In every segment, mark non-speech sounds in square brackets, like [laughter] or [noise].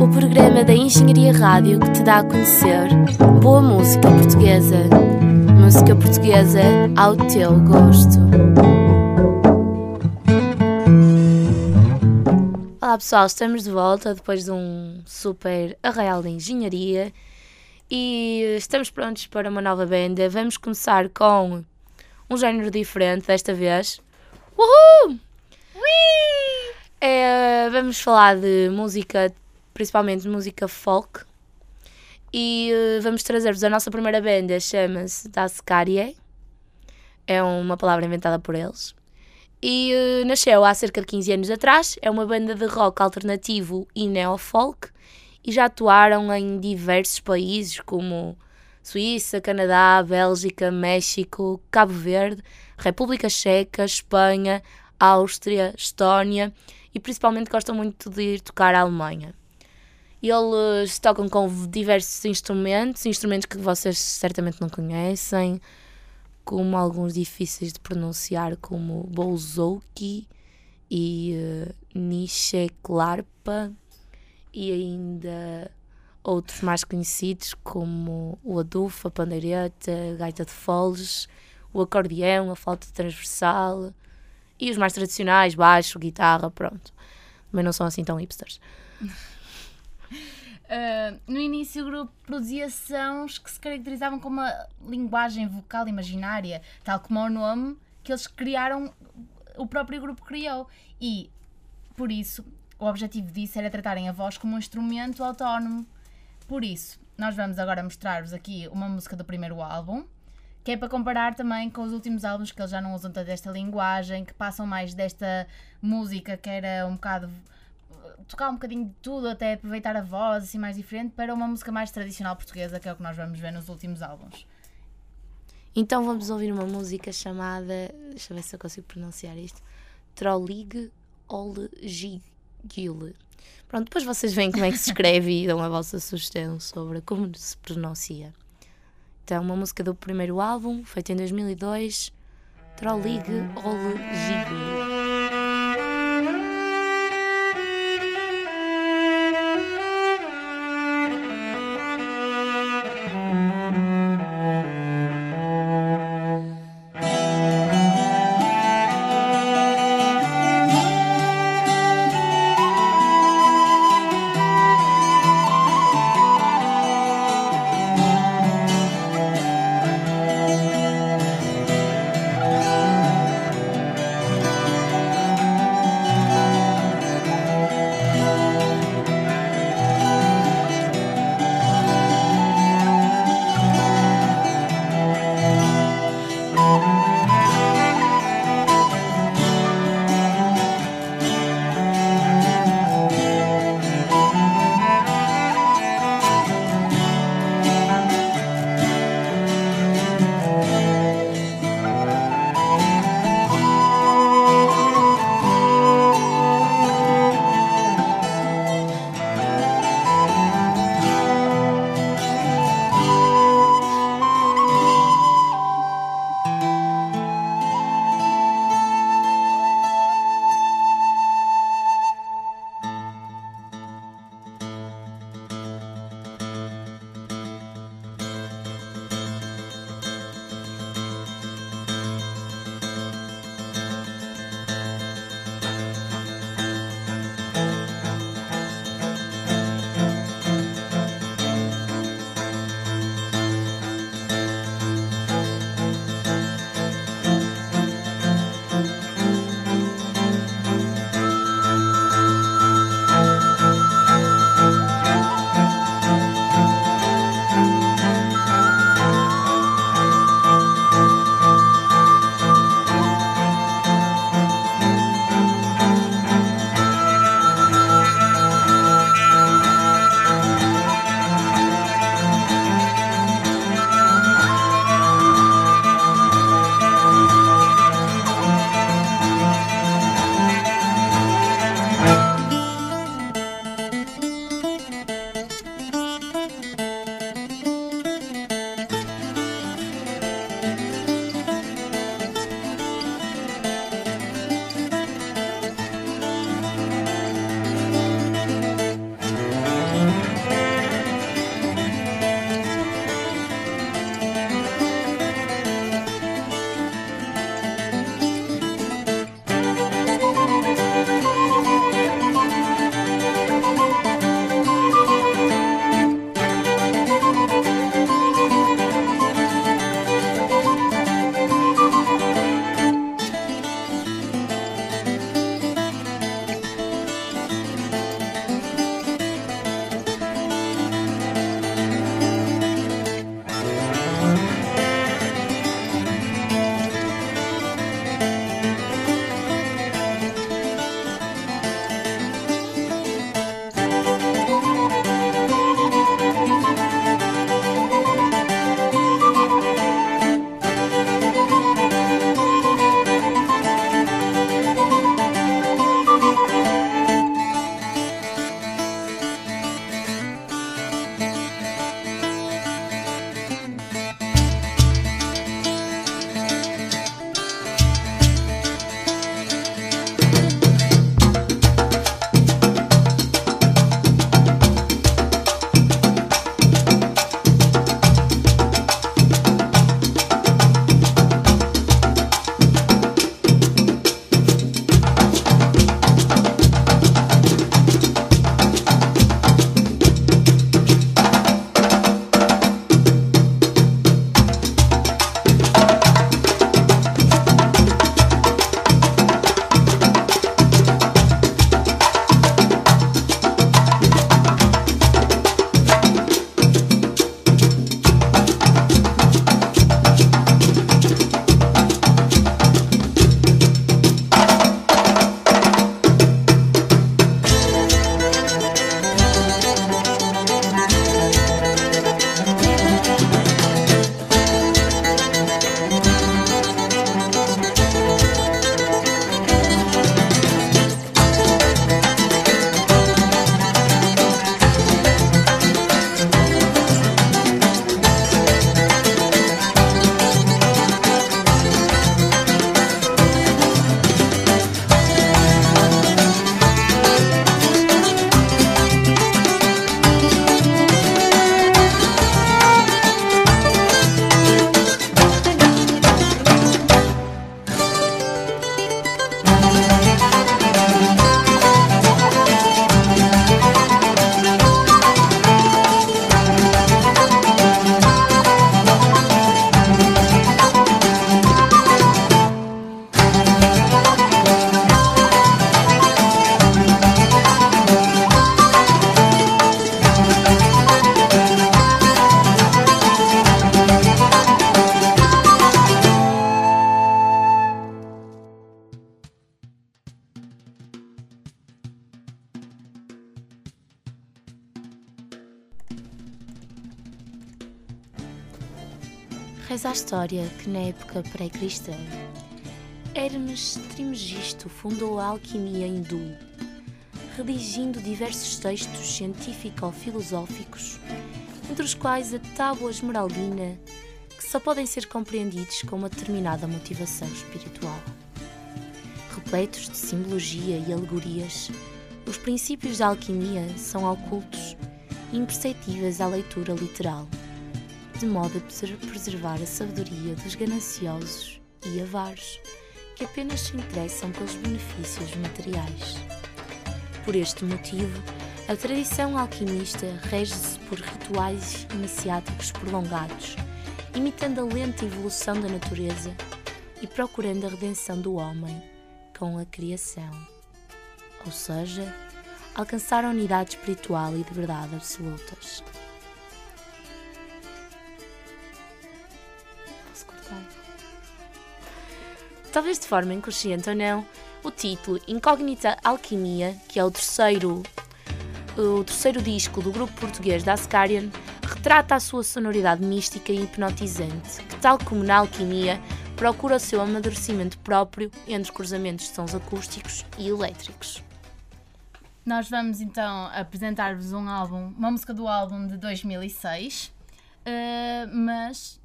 O programa da Engenharia Rádio que te dá a conhecer boa música portuguesa. Música portuguesa ao teu gosto. Olá pessoal, estamos de volta depois de um super arraial de engenharia e estamos prontos para uma nova banda. Vamos começar com um género diferente desta vez. Uhul! É, vamos falar de música, principalmente música folk. E uh, vamos trazer-vos a nossa primeira banda, chama-se Dascarie. É uma palavra inventada por eles. E uh, nasceu há cerca de 15 anos atrás. É uma banda de rock alternativo e neofolk. E já atuaram em diversos países como Suíça, Canadá, Bélgica, México, Cabo Verde, República Checa, Espanha, Áustria, Estónia e principalmente gostam muito de ir tocar à Alemanha. Eles tocam com diversos instrumentos, instrumentos que vocês certamente não conhecem, como alguns difíceis de pronunciar, como bouzouki e uh, Nische Clarpa, e ainda outros mais conhecidos, como o adufa, a pandeireta, a gaita de foles, o acordeão, a flauta transversal, e os mais tradicionais, baixo, guitarra, pronto. Mas não são assim tão hipsters. Uh, [laughs] no início o grupo produzia sons que se caracterizavam como uma linguagem vocal imaginária, tal como o nome que eles criaram, o próprio grupo criou. E por isso o objetivo disso era tratarem a voz como um instrumento autónomo. Por isso, nós vamos agora mostrar-vos aqui uma música do primeiro álbum, que é para comparar também com os últimos álbuns que eles já não usam tanto esta linguagem, que passam mais desta música que era um bocado tocar um bocadinho de tudo, até aproveitar a voz assim mais diferente, para uma música mais tradicional portuguesa, que é o que nós vamos ver nos últimos álbuns. Então vamos ouvir uma música chamada, deixa eu ver se eu consigo pronunciar isto, Trollig Olgil. Pronto, depois vocês veem como é que se escreve e dão a vossa sugestão sobre como se pronuncia. Então, uma música do primeiro álbum, feita em 2002, Trollig Olgigo. Reza história que na época pré-cristã Hermes Trismegisto fundou a alquimia hindu, redigindo diversos textos científico-filosóficos, entre os quais a Tábua Esmeraldina, que só podem ser compreendidos com uma determinada motivação espiritual. Repletos de simbologia e alegorias, os princípios da alquimia são ocultos e imperceptíveis à leitura literal, de modo a preservar a sabedoria dos gananciosos e avaros, que apenas se interessam pelos benefícios materiais. Por este motivo, a tradição alquimista rege-se por rituais iniciáticos prolongados, imitando a lenta evolução da natureza e procurando a redenção do homem com a criação. Ou seja, alcançar a unidade espiritual e de verdade absolutas. Talvez de forma inconsciente ou não, o título Incógnita Alquimia, que é o terceiro, o terceiro disco do grupo português da Ascarian, retrata a sua sonoridade mística e hipnotizante, que, tal como na alquimia, procura o seu amadurecimento próprio entre cruzamentos de sons acústicos e elétricos. Nós vamos então apresentar-vos um álbum, uma música do álbum de 2006, uh, eh, mas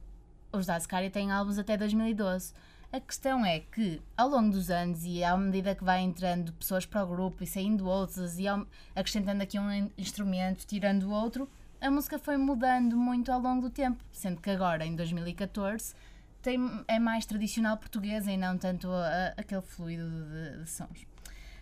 os da Ascaria têm álbuns até 2012. A questão é que, ao longo dos anos e à medida que vai entrando pessoas para o grupo e saindo outras e acrescentando aqui um instrumento, tirando outro, a música foi mudando muito ao longo do tempo, sendo que agora, em 2014, tem, é mais tradicional portuguesa e não tanto a, a, aquele fluido de, de sons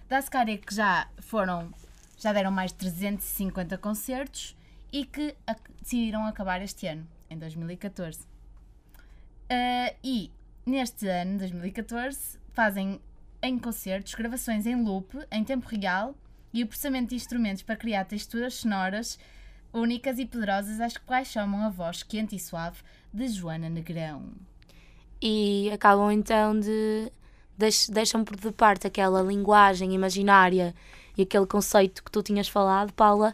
da Ascaria que já foram, já deram mais de 350 concertos e que a, decidiram acabar este ano, em 2014. Uh, e neste ano, 2014, fazem em concertos gravações em loop, em tempo real e o processamento de instrumentos para criar texturas sonoras únicas e poderosas, às quais chamam a voz quente e suave de Joana Negrão. E acabam então de deixam por de parte aquela linguagem imaginária e aquele conceito que tu tinhas falado, Paula,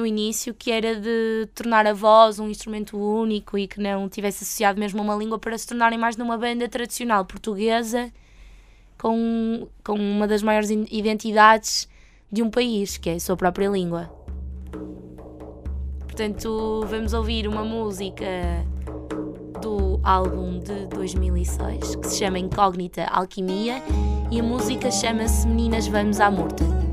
no início, que era de tornar a voz um instrumento único e que não tivesse associado mesmo a uma língua para se tornarem mais numa banda tradicional portuguesa com, com uma das maiores identidades de um país, que é a sua própria língua. Portanto, vamos ouvir uma música do álbum de 2006 que se chama Incógnita Alquimia e a música chama-se Meninas Vamos à Morta.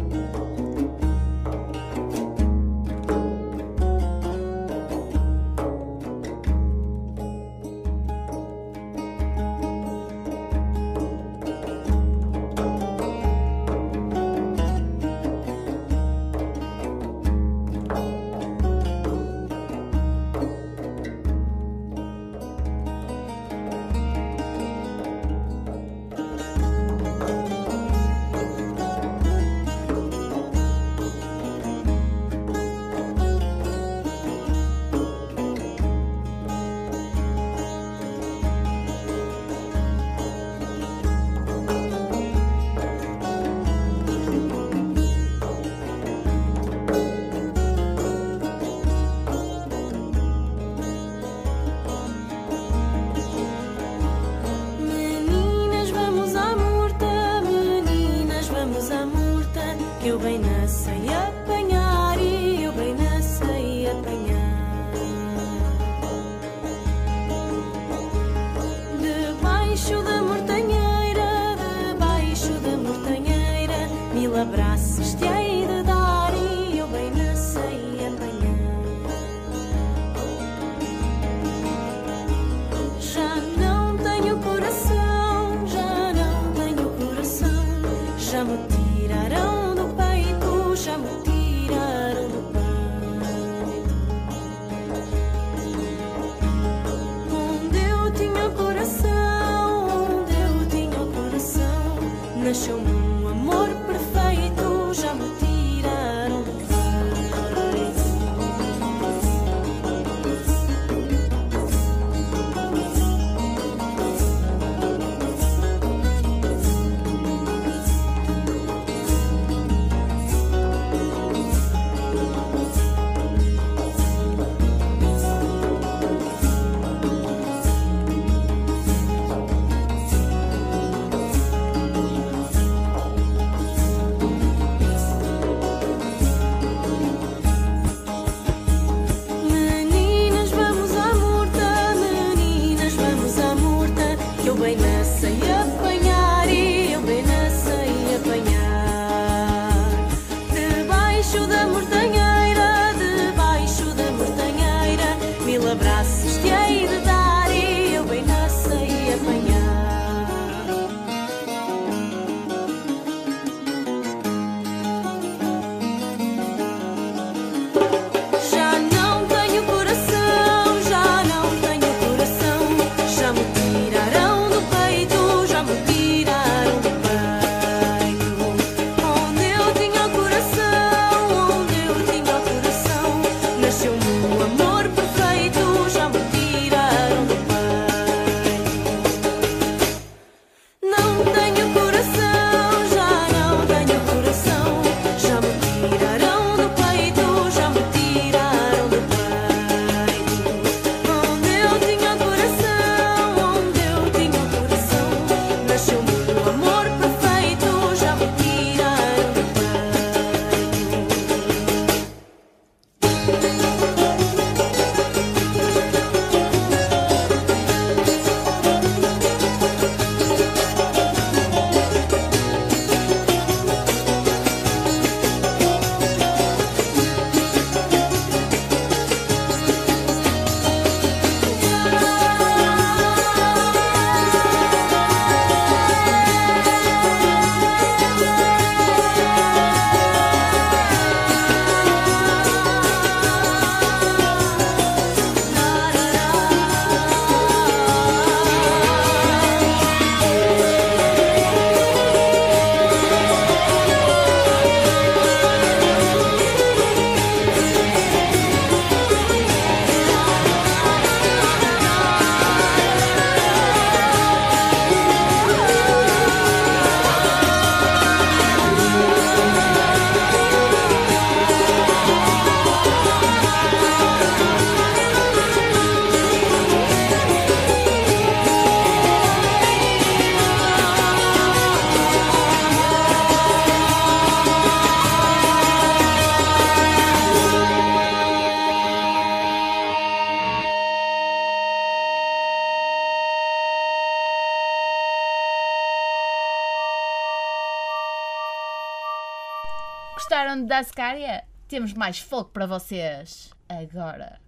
Dascaria? Temos mais folk para vocês agora.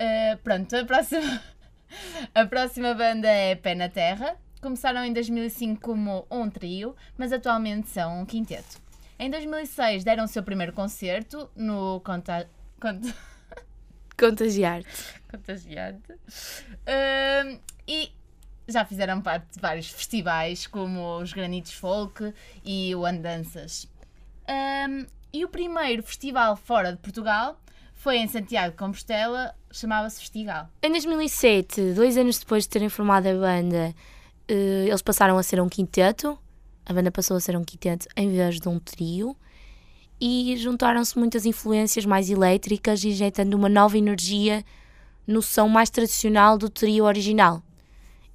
Uh, pronto, a próxima, [laughs] a próxima banda é Pé na Terra. Começaram em 2005 como um trio, mas atualmente são um quinteto. Em 2006 deram o seu primeiro concerto no Conta... Conta... [laughs] Contagiar-te. Contagiante. Uh, e já fizeram parte de vários festivais, como os Granitos Folk e o Andanças. Um, e o primeiro festival fora de Portugal foi em Santiago de Compostela, chamava-se Festival. Em 2007, dois anos depois de terem formado a banda, eh, eles passaram a ser um quinteto. A banda passou a ser um quinteto em vez de um trio. E juntaram-se muitas influências mais elétricas, injetando uma nova energia no som mais tradicional do trio original.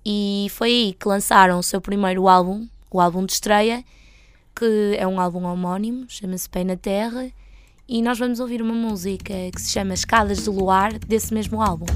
E foi aí que lançaram o seu primeiro álbum, o álbum de estreia, que é um álbum homónimo, chama-se Pé na Terra, e nós vamos ouvir uma música que se chama Escadas do Luar, desse mesmo álbum.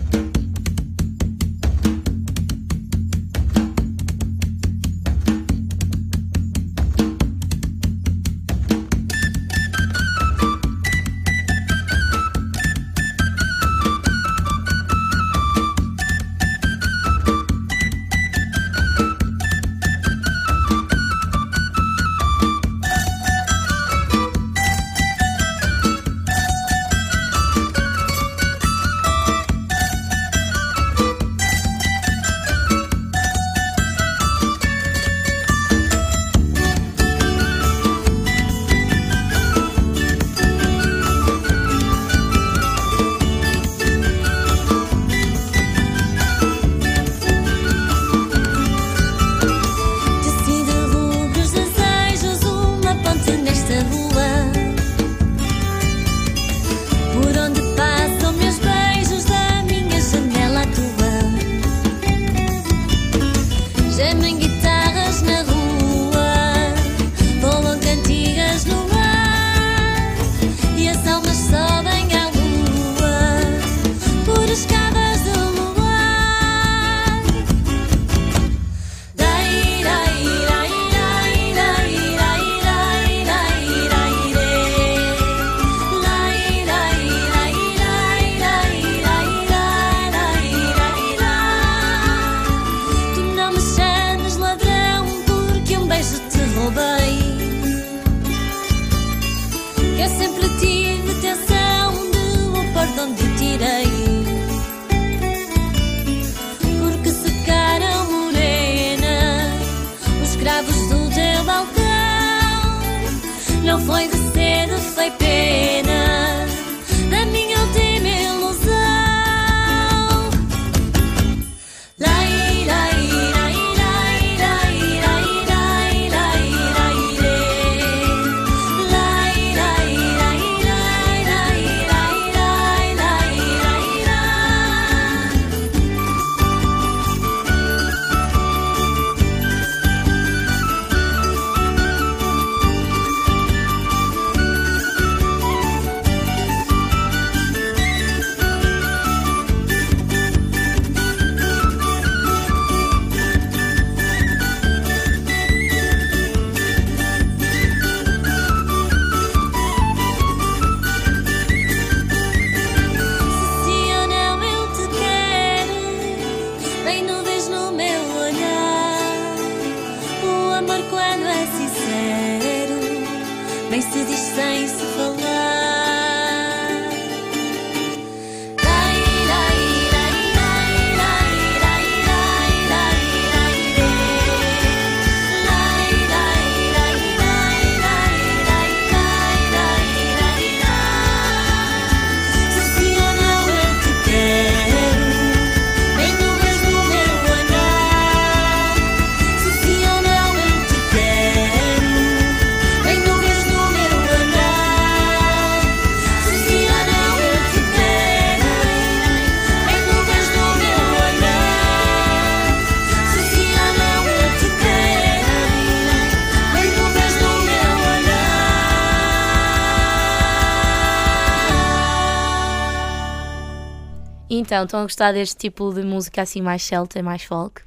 Então, estão a gostar deste tipo de música assim mais celta, mais folk?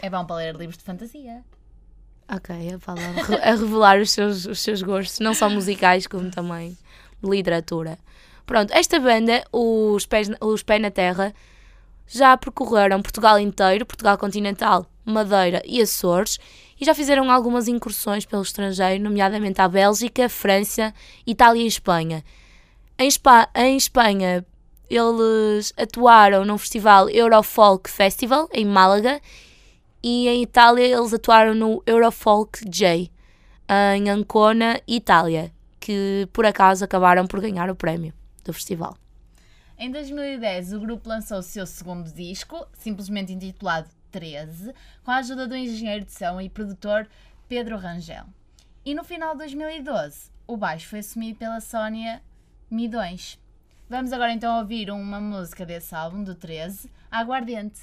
É bom para ler livros de fantasia. Ok, a Paula a re- a revelar os seus, os seus gostos, não só musicais, como também de literatura. Pronto, esta banda, os Pés, os Pés na Terra, já percorreram Portugal inteiro, Portugal continental, Madeira e Açores, e já fizeram algumas incursões pelo estrangeiro, nomeadamente à Bélgica, França, Itália e Espanha. Em, Espa em Espanha, eles atuaram num festival Eurofolk Festival, em Málaga, e em Itália eles atuaram no Eurofolk J, em Ancona, Itália, que por acaso acabaram por ganhar o prémio do festival. Em 2010, o grupo lançou o seu segundo disco, simplesmente intitulado 13, com a ajuda do engenheiro de som e produtor Pedro Rangel. E no final de 2012, o baixo foi assumido pela Sónia Midões. Vamos agora então ouvir uma música desse álbum, do 13, Aguardente.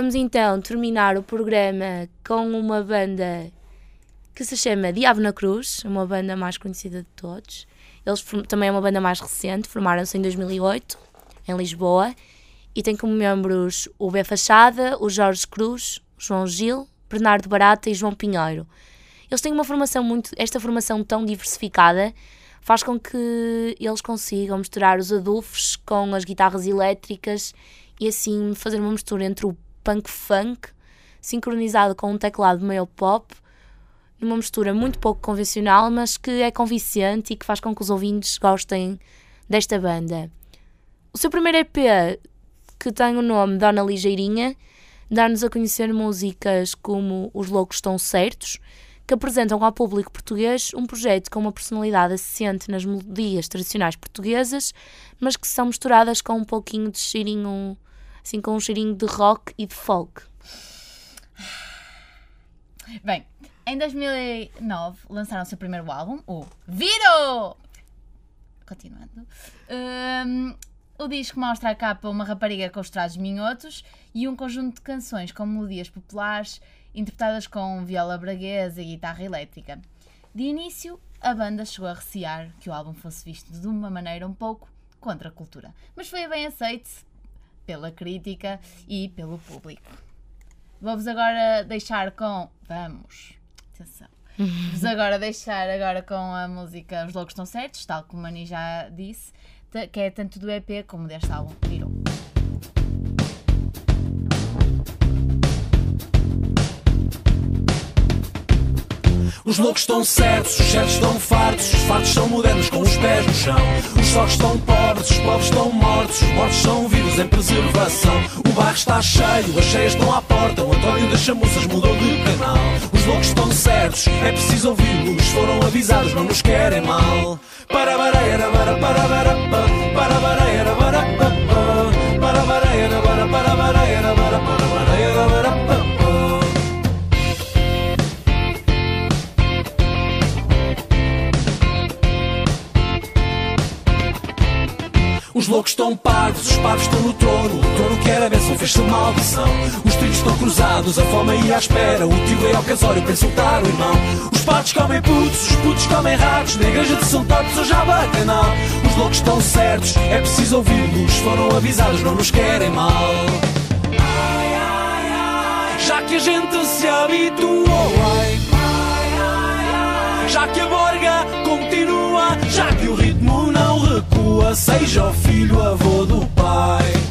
Vamos então terminar o programa com uma banda que se chama Diabo na Cruz, uma banda mais conhecida de todos. Eles também é uma banda mais recente, formaram-se em 2008 em Lisboa e tem como membros o B Fachada, o Jorge Cruz, o João Gil, Bernardo Barata e João Pinheiro. Eles têm uma formação muito, esta formação tão diversificada faz com que eles consigam misturar os adufes com as guitarras elétricas e assim fazer uma mistura entre o punk funk sincronizado com um teclado meio pop numa mistura muito pouco convencional, mas que é convincente e que faz com que os ouvintes gostem desta banda. O seu primeiro EP, que tem o nome Dona Ligeirinha, dá-nos a conhecer músicas como Os Loucos Estão Certos, que apresentam ao público português um projeto com uma personalidade assente nas melodias tradicionais portuguesas, mas que são misturadas com um pouquinho de cheirinho, assim, com um cheirinho de rock e de folk. Bem, em 2009 lançaram o seu primeiro álbum, o Viro! Continuando. Um, o disco mostra a capa uma rapariga com os trajes minhotos e um conjunto de canções com melodias populares interpretadas com viola braguesa e guitarra elétrica. De início, a banda chegou a recear que o álbum fosse visto de uma maneira um pouco contra a cultura, mas foi bem aceito pela crítica e pelo público. Vou-vos agora deixar com. Vamos! Atenção! Vos agora deixar agora com a música Os Loucos Estão Certos, tal como a Mani já disse, que é tanto do EP como deste álbum. Virou. Os loucos estão certos, os certos estão fartos, os fartos são modernos com os pés no chão. Os socos estão pobres, os pobres estão mortos, os mortos são vivos em preservação. O bar está cheio, as cheias estão à porta, o António das chamuças mudou de canal. Os loucos estão certos, é preciso ouvi-los, foram avisados, não nos querem mal. Para para para para para baraera, para para para baraera, para para baraera, para para loucos estão parvos, os parvos estão no trono. O trono que era bênção fez-se maldição. Os trilhos estão cruzados, a fome aí à espera. O tio é ao casório para insultar o irmão. Os patos comem putos, os putos comem ratos. Na igreja de São Topos hoje há bacanal. Os loucos estão certos, é preciso ouvi-los. Foram avisados, não nos querem mal. Já que a gente se habituou, já que a borga continua, já que o ritmo não recua, seja o filho avô do pai.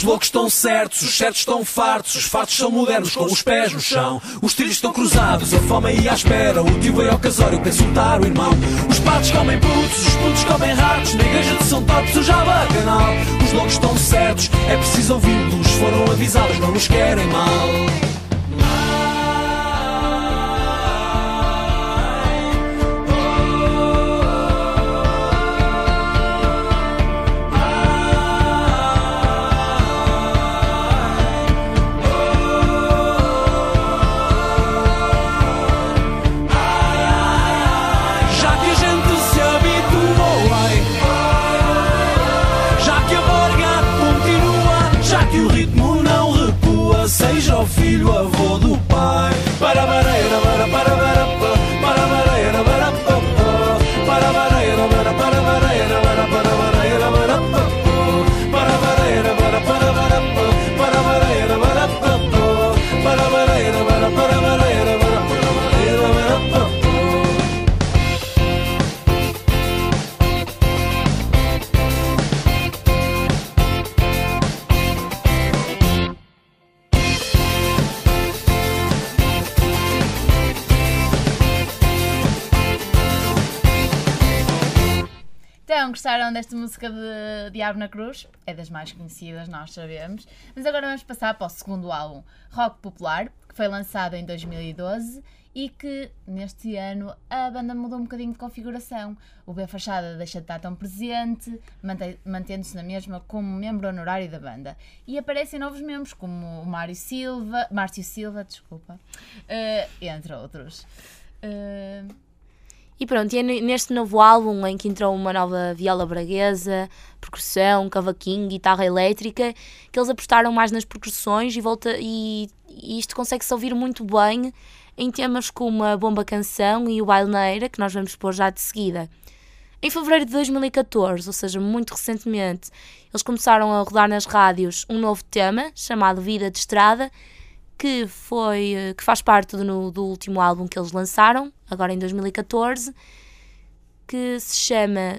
Os loucos estão certos, os certos estão fartos, os fartos são modernos com os pés no chão. Os trilhos estão cruzados, a fome aí à espera. O tio veio ao casório para insultar o irmão. Os patos comem putos, os putos comem ratos. Na igreja de São Topos o já bacanal. Os loucos estão certos, é preciso ouvi-los. Foram avisados, não nos querem mal. Desta música de Diabo na Cruz? É das mais conhecidas, nós sabemos. Mas agora vamos passar para o segundo álbum, Rock Popular, que foi lançado em 2012 e que neste ano a banda mudou um bocadinho de configuração. O B Fachada deixa de estar tão presente, mantendo-se na mesma como membro honorário da banda. E aparecem novos membros, como o Mário Silva, Márcio Silva, desculpa, eh, entre outros. Eh, E pronto, e é ne- neste novo álbum em que entrou uma nova viola braguesa, percussão, cavaquinho, guitarra elétrica, que eles apostaram mais nas percussões e, volta, e, e isto consegue-se ouvir muito bem em temas como a Bomba Canção e o Baileira, que nós vamos pôr já de seguida. Em fevereiro de 2014, ou seja, muito recentemente, eles começaram a rodar nas rádios um novo tema chamado Vida de Estrada, que foi eh, que faz parte do, do último álbum que eles lançaram, agora em 2014, que se chama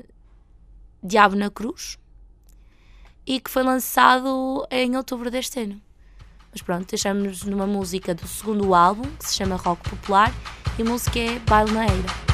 Diabo na Cruz e que foi lançado em outubro deste ano. Mas pronto, deixamos numa música do segundo álbum, que se chama Rock Popular, e a música é Baile na Eira.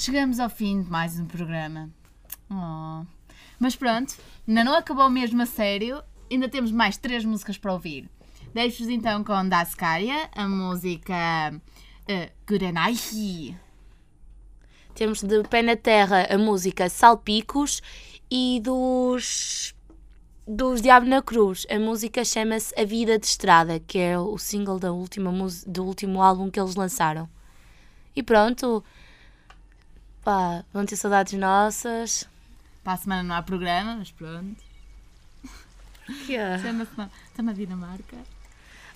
Chegamos ao fim de mais um programa. Oh. Mas pronto, ainda não acabou mesmo a sério, ainda temos mais três músicas para ouvir. Deixo-vos então com Daskaria, a música uh. Temos de Pé na Terra a música Salpicos e dos dos Diabo na Cruz. A música chama-se A Vida de Estrada, que é o single da última do último álbum que eles lançaram. E pronto. Pá, vão ter saudades nossas. Para a semana não há programa, mas pronto. Chama-se Está na Dinamarca.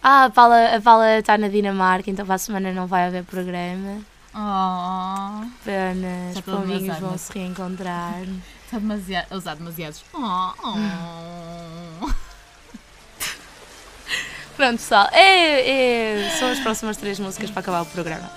Ah, a Paula, a Paula está na Dinamarca, então para a semana não vai haver programa. Oh, Pena, os Já estou a pombinhos vão se reencontrar. está demasiado, a usar demasiados. Oh, oh. Pronto, pessoal, é, é- são as próximas três músicas para acabar o programa.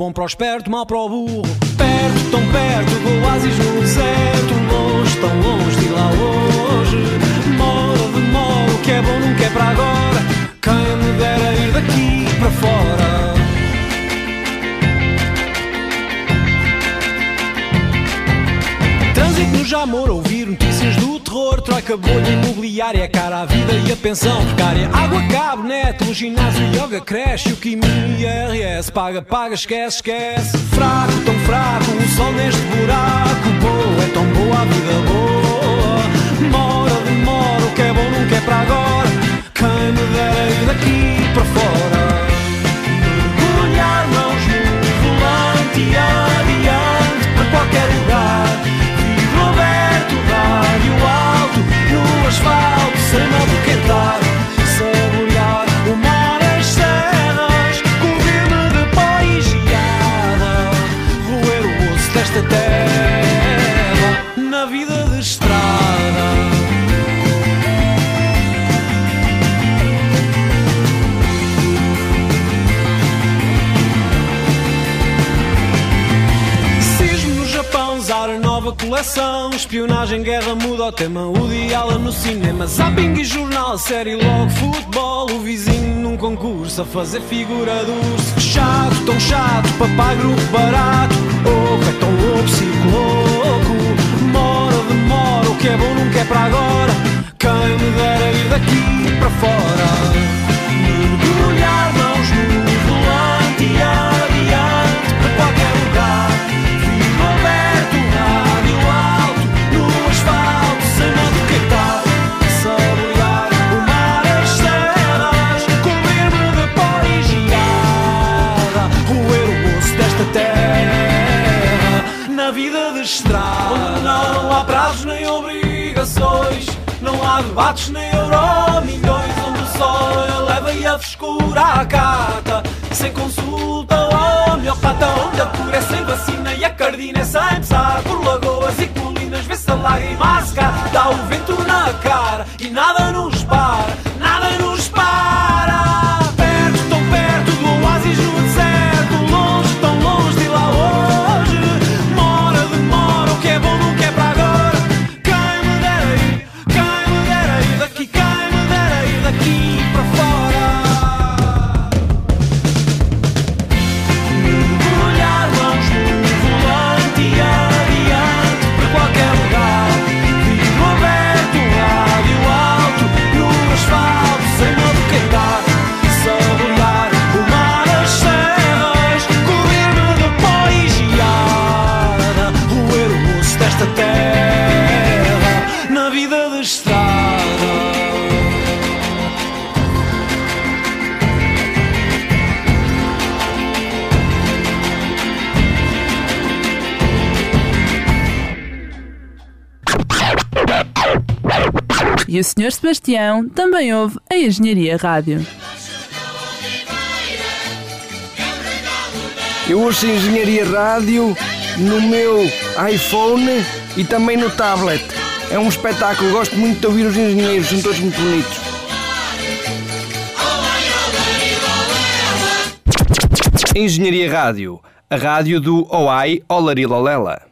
Bom para o esperto, mal para o burro. Perto, tão perto, do oásis no deserto, longe, tão longe de lá hoje. Demora, demora, o que é bom nunca é para agora. Quem me dera ir daqui para fora. No Jamor, ouvir notícias do terror. Troika, bolha imobiliária, cara à vida e a pensão. Precária Água, cabo, neto, ginásio, yoga, creche. O Kimi, IRS, paga, paga, esquece, esquece. Fraco, tão fraco, o sol neste buraco. Boa, é tão boa a vida boa Espionagem, guerra, muda o tema O diálogo no cinema. Zapping e jornal, série, logo futebol. O vizinho num concurso a fazer figura do Chato, tão chato, papá, grupo barato. Oco, é tão louco, circo louco. Demora, demora, o que é bom nunca é para agora. Quem me dera ir daqui para fora vida de estrada. Onde não há prazos nem obrigações Não há debates nem euro milhões Onde sol eleva e a frescura acata. Sem consulta ao homeopata Onde a cura é sem vacina e a cardina é sem pesar Por lagoas e colinas vê-se a lágrima a secar. Dá o vento na cara e nada nos Sr. Sebastião também ouve a Engenharia Rádio. Eu ouço Engenharia Rádio no meu iPhone e também no tablet. É um espetáculo, gosto muito de ouvir os engenheiros, são todos muito bonitos. Engenharia Rádio, a rádio do OAI Olarilolela.